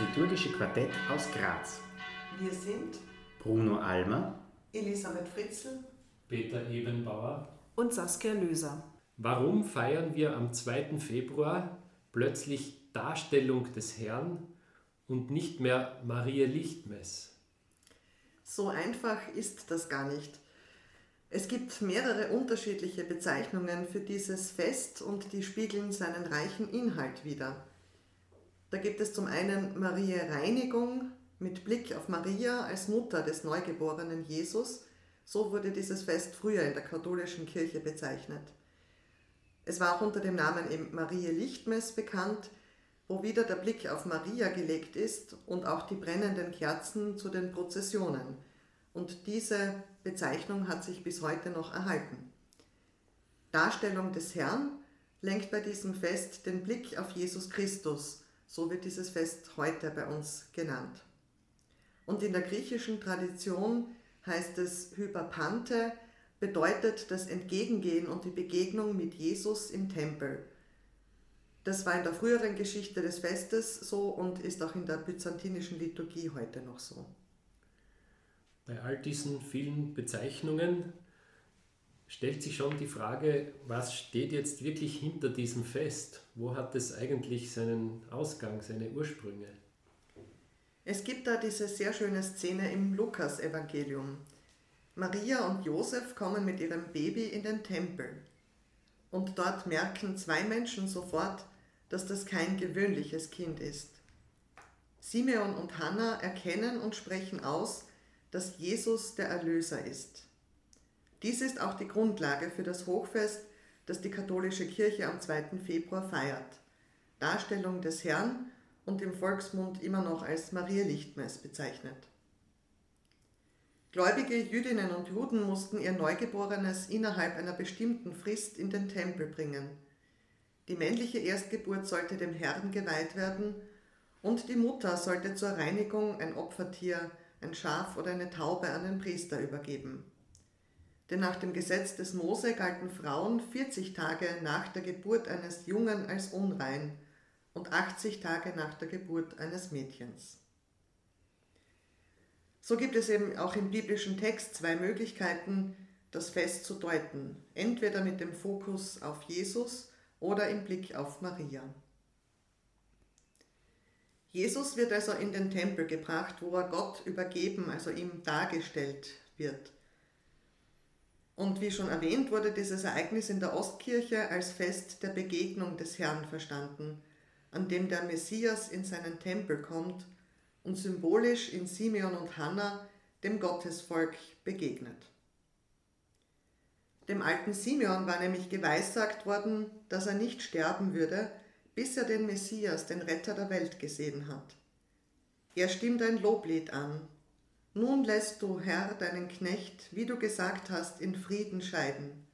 liturgische Quartett aus Graz. Wir sind Bruno Almer, Elisabeth Fritzl, Peter Ebenbauer und Saskia Löser. Warum feiern wir am 2. Februar plötzlich Darstellung des Herrn und nicht mehr Maria Lichtmess? So einfach ist das gar nicht. Es gibt mehrere unterschiedliche Bezeichnungen für dieses Fest und die spiegeln seinen reichen Inhalt wider. Da gibt es zum einen Maria Reinigung mit Blick auf Maria als Mutter des neugeborenen Jesus. So wurde dieses Fest früher in der katholischen Kirche bezeichnet. Es war auch unter dem Namen eben Maria Lichtmess bekannt, wo wieder der Blick auf Maria gelegt ist und auch die brennenden Kerzen zu den Prozessionen. Und diese Bezeichnung hat sich bis heute noch erhalten. Darstellung des Herrn lenkt bei diesem Fest den Blick auf Jesus Christus, so wird dieses Fest heute bei uns genannt. Und in der griechischen Tradition heißt es Hyperpante, bedeutet das Entgegengehen und die Begegnung mit Jesus im Tempel. Das war in der früheren Geschichte des Festes so und ist auch in der byzantinischen Liturgie heute noch so. Bei all diesen vielen Bezeichnungen stellt sich schon die Frage, was steht jetzt wirklich hinter diesem Fest? Wo hat es eigentlich seinen Ausgang, seine Ursprünge? Es gibt da diese sehr schöne Szene im Lukas-Evangelium. Maria und Josef kommen mit ihrem Baby in den Tempel. Und dort merken zwei Menschen sofort, dass das kein gewöhnliches Kind ist. Simeon und Hannah erkennen und sprechen aus, dass Jesus der Erlöser ist. Dies ist auch die Grundlage für das Hochfest, das die katholische Kirche am 2. Februar feiert. Darstellung des Herrn und im Volksmund immer noch als Maria Lichtmess bezeichnet. Gläubige Jüdinnen und Juden mussten ihr Neugeborenes innerhalb einer bestimmten Frist in den Tempel bringen. Die männliche Erstgeburt sollte dem Herrn geweiht werden und die Mutter sollte zur Reinigung ein Opfertier, ein Schaf oder eine Taube an den Priester übergeben. Denn nach dem Gesetz des Mose galten Frauen 40 Tage nach der Geburt eines Jungen als unrein und 80 Tage nach der Geburt eines Mädchens. So gibt es eben auch im biblischen Text zwei Möglichkeiten, das Fest zu deuten, entweder mit dem Fokus auf Jesus oder im Blick auf Maria. Jesus wird also in den Tempel gebracht, wo er Gott übergeben, also ihm dargestellt wird. Und wie schon erwähnt, wurde dieses Ereignis in der Ostkirche als Fest der Begegnung des Herrn verstanden, an dem der Messias in seinen Tempel kommt und symbolisch in Simeon und Hannah dem Gottesvolk begegnet. Dem alten Simeon war nämlich geweissagt worden, dass er nicht sterben würde, bis er den Messias, den Retter der Welt, gesehen hat. Er stimmt ein Loblied an. Nun lässt du, Herr, deinen Knecht, wie du gesagt hast, in Frieden scheiden.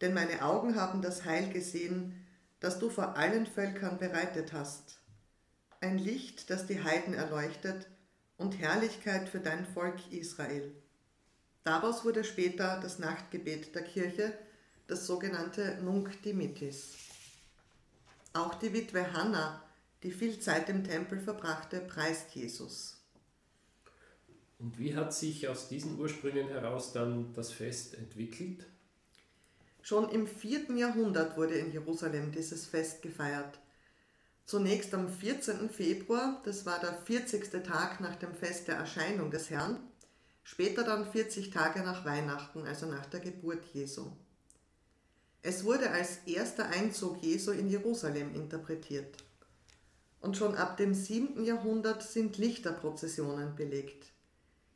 Denn meine Augen haben das Heil gesehen, das du vor allen Völkern bereitet hast. Ein Licht, das die Heiden erleuchtet und Herrlichkeit für dein Volk Israel. Daraus wurde später das Nachtgebet der Kirche, das sogenannte Nunc Dimittis. Auch die Witwe Hannah, die viel Zeit im Tempel verbrachte, preist Jesus. Und wie hat sich aus diesen Ursprüngen heraus dann das Fest entwickelt? Schon im 4. Jahrhundert wurde in Jerusalem dieses Fest gefeiert. Zunächst am 14. Februar, das war der 40. Tag nach dem Fest der Erscheinung des Herrn, später dann 40 Tage nach Weihnachten, also nach der Geburt Jesu. Es wurde als erster Einzug Jesu in Jerusalem interpretiert. Und schon ab dem 7. Jahrhundert sind Lichterprozessionen belegt.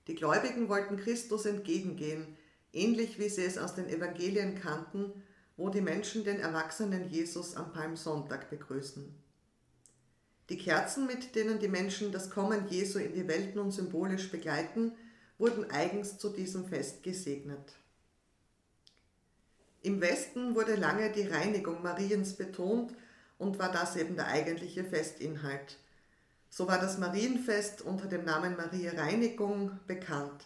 Die Gläubigen wollten Christus entgegengehen, ähnlich wie sie es aus den Evangelien kannten, wo die Menschen den erwachsenen Jesus am Palmsonntag begrüßen. Die Kerzen, mit denen die Menschen das Kommen Jesu in die Welt nun symbolisch begleiten, wurden eigens zu diesem Fest gesegnet. Im Westen wurde lange die Reinigung Mariens betont und war das eben der eigentliche Festinhalt. So war das Marienfest unter dem Namen Maria Reinigung bekannt.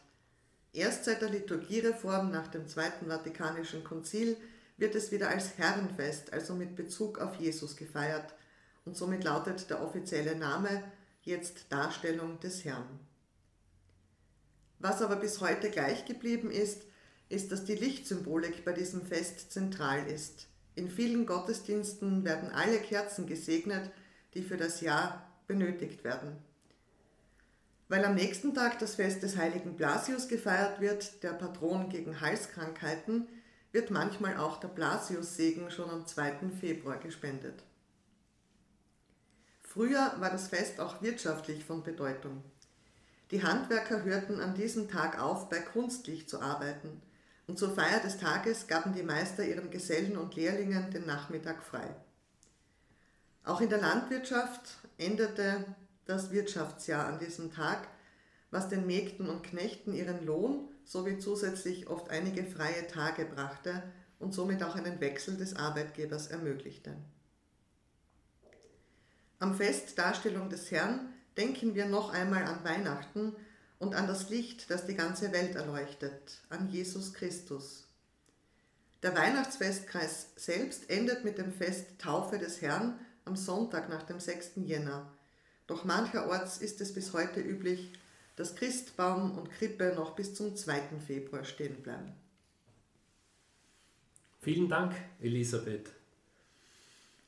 Erst seit der Liturgiereform nach dem Zweiten Vatikanischen Konzil wird es wieder als Herrenfest, also mit Bezug auf Jesus gefeiert, und somit lautet der offizielle Name jetzt Darstellung des Herrn. Was aber bis heute gleich geblieben ist, ist, dass die Lichtsymbolik bei diesem Fest zentral ist. In vielen Gottesdiensten werden alle Kerzen gesegnet, die für das Jahr benötigt werden. Weil am nächsten Tag das Fest des heiligen Blasius gefeiert wird, der Patron gegen Halskrankheiten, wird manchmal auch der Blasiussegen schon am 2. Februar gespendet. Früher war das Fest auch wirtschaftlich von Bedeutung. Die Handwerker hörten an diesem Tag auf, bei Kunstlicht zu arbeiten, und zur Feier des Tages gaben die Meister ihren Gesellen und Lehrlingen den Nachmittag frei. Auch in der Landwirtschaft endete das Wirtschaftsjahr an diesem Tag, was den Mägden und Knechten ihren Lohn sowie zusätzlich oft einige freie Tage brachte und somit auch einen Wechsel des Arbeitgebers ermöglichte. Am Fest Darstellung des Herrn denken wir noch einmal an Weihnachten und an das Licht, das die ganze Welt erleuchtet, an Jesus Christus. Der Weihnachtsfestkreis selbst endet mit dem Fest Taufe des Herrn am Sonntag nach dem 6. Jänner. Doch mancherorts ist es bis heute üblich, dass Christbaum und Krippe noch bis zum 2. Februar stehen bleiben. Vielen Dank, Elisabeth.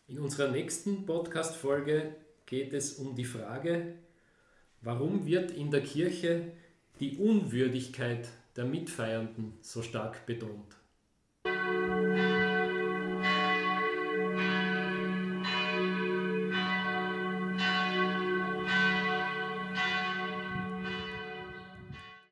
In unserer nächsten Podcast-Folge geht es um die Frage, warum wird in der Kirche die Unwürdigkeit der Mitfeiernden so stark betont?